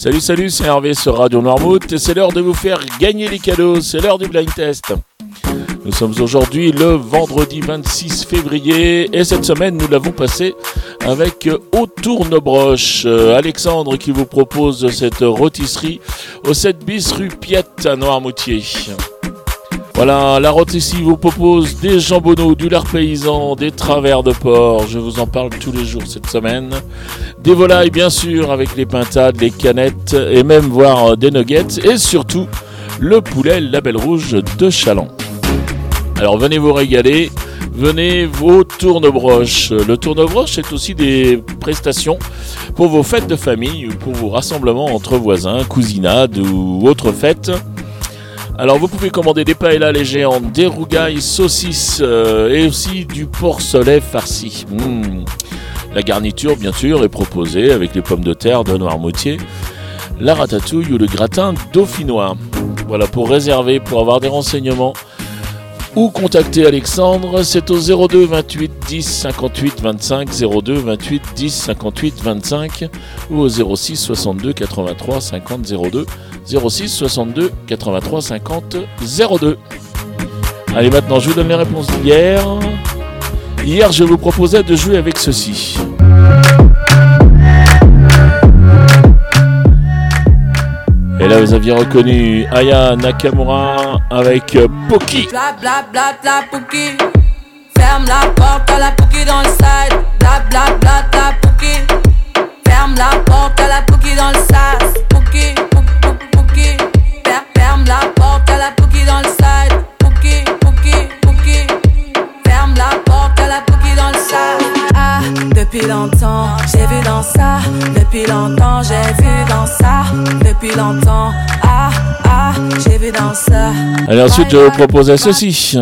Salut, salut, c'est Hervé sur Radio Noirmouth et c'est l'heure de vous faire gagner les cadeaux, c'est l'heure du blind test. Nous sommes aujourd'hui le vendredi 26 février et cette semaine nous l'avons passé avec Au Tournebroche. Euh, Alexandre qui vous propose cette rôtisserie au 7 bis rue Piette à Noirmoutier. Voilà, la rôtisserie vous propose des jambonneaux, du lard paysan, des travers de porc. Je vous en parle tous les jours cette semaine. Des volailles, bien sûr, avec les pintades, les canettes et même voir des nuggets. Et surtout, le poulet Label Rouge de Chaland. Alors venez vous régaler. Venez vos tournebroches. Le tournebroche, c'est aussi des prestations pour vos fêtes de famille ou pour vos rassemblements entre voisins, cousinades ou autres fêtes. Alors vous pouvez commander des paellas les géantes, des rougailles, saucisses euh, et aussi du porcelet farci. Mmh. La garniture bien sûr est proposée avec les pommes de terre de Noirmoutier, la ratatouille ou le gratin dauphinois. Voilà pour réserver, pour avoir des renseignements ou contacter Alexandre, c'est au 02 28 10 58 25, 02 28 10 58 25 ou au 06 62 83 50 02 06 62 83 50 02. Allez, maintenant, je vous donne les réponses d'hier. Hier, je vous proposais de jouer avec ceci. Vous aviez reconnu Aya Nakamura avec Poki. Ferme la Depuis longtemps, ah, ah, j'ai vu dans ça. Allez, ensuite, je vous proposais ceci.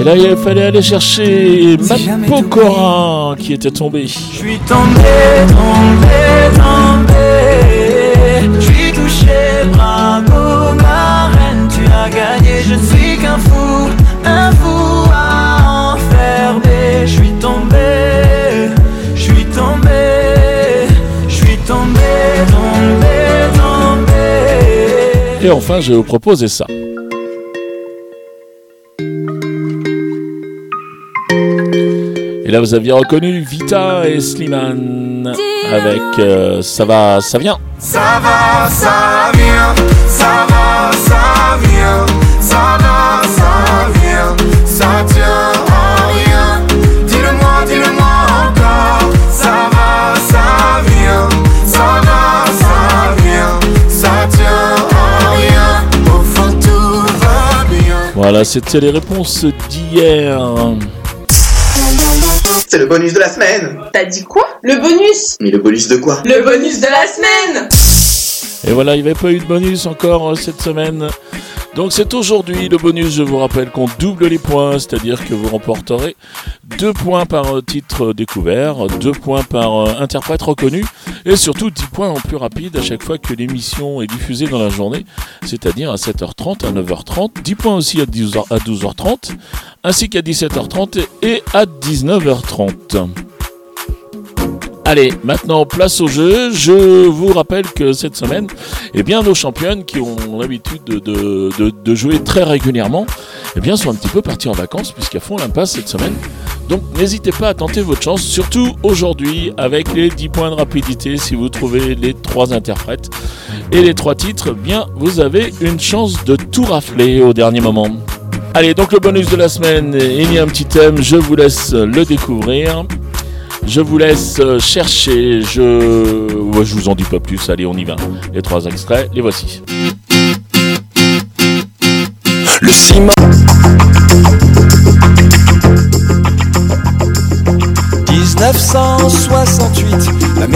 Et là, il fallait aller chercher Matt Pokora qui était tombé. Je suis tombé, tombé, tombé. Je suis touché, bravo Et enfin, je vais vous proposer ça. Et là, vous aviez reconnu Vita et Slimane avec euh, Ça va, ça vient. Ça va, ça vient, ça va, ça vient, ça va, Voilà, c'était les réponses d'hier. C'est le bonus de la semaine. T'as dit quoi? Le bonus Mais le bonus de quoi? Le bonus de la semaine Et voilà, il n'y avait pas eu de bonus encore euh, cette semaine. Donc c'est aujourd'hui le bonus, je vous rappelle qu'on double les points, c'est-à-dire que vous remporterez 2 points par euh, titre découvert, 2 points par euh, interprète reconnu, et surtout 10 points en plus rapide à chaque fois que l'émission est diffusée dans la journée, c'est-à-dire à 7h30, à 9h30, 10 points aussi à 12h, à 12h30, ainsi qu'à 17h30 et à 19h30. Allez, maintenant place au jeu. Je vous rappelle que cette semaine, eh bien, nos championnes qui ont l'habitude de, jouer très régulièrement, eh bien, sont un petit peu parties en vacances puisqu'elles font l'impasse cette semaine. Donc n'hésitez pas à tenter votre chance, surtout aujourd'hui avec les 10 points de rapidité. Si vous trouvez les trois interprètes et les trois titres, eh bien, vous avez une chance de tout rafler au dernier moment. Allez, donc le bonus de la semaine, il y a un petit thème, je vous laisse le découvrir. Je vous laisse euh, chercher, je... Je vous en dis pas plus, allez on y va. Les trois extraits, les voici. Le ciment. 1968, la.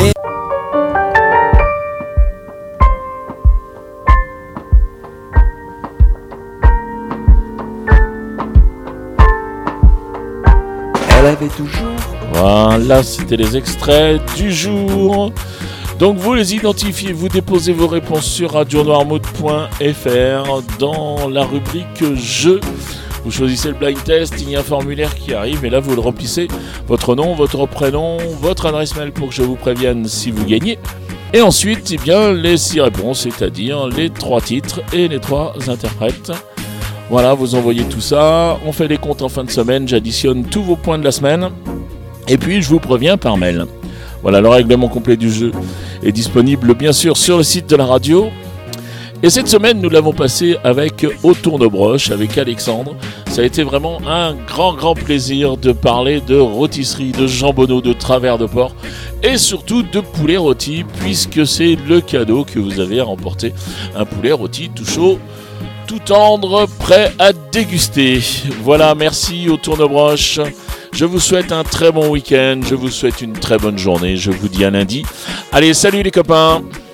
Elle avait toujours Voilà, c'était les extraits du jour. Donc vous les identifiez, vous déposez vos réponses sur radionoirmouth.fr dans la rubrique jeux Vous choisissez le blind test, il y a un formulaire qui arrive et là vous le remplissez, votre nom, votre prénom, votre adresse mail pour que je vous prévienne si vous gagnez. Et ensuite, eh bien, les six réponses, c'est-à-dire les trois titres et les trois interprètes. Voilà, vous envoyez tout ça, on fait les comptes en fin de semaine, j'additionne tous vos points de la semaine, et puis je vous préviens par mail. Voilà, le règlement complet du jeu est disponible bien sûr sur le site de la radio. Et cette semaine, nous l'avons passé avec Au Tournebroche, avec Alexandre. Ça a été vraiment un grand, grand plaisir de parler de rôtisserie, de jambonneau, de travers de porc et surtout de poulet rôti, puisque c'est le cadeau que vous avez à remporter. Un poulet rôti tout chaud, tout tendre, prêt à déguster. Voilà, merci au Tournebroche. Je vous souhaite un très bon week-end, je vous souhaite une très bonne journée, je vous dis à lundi. Allez, salut les copains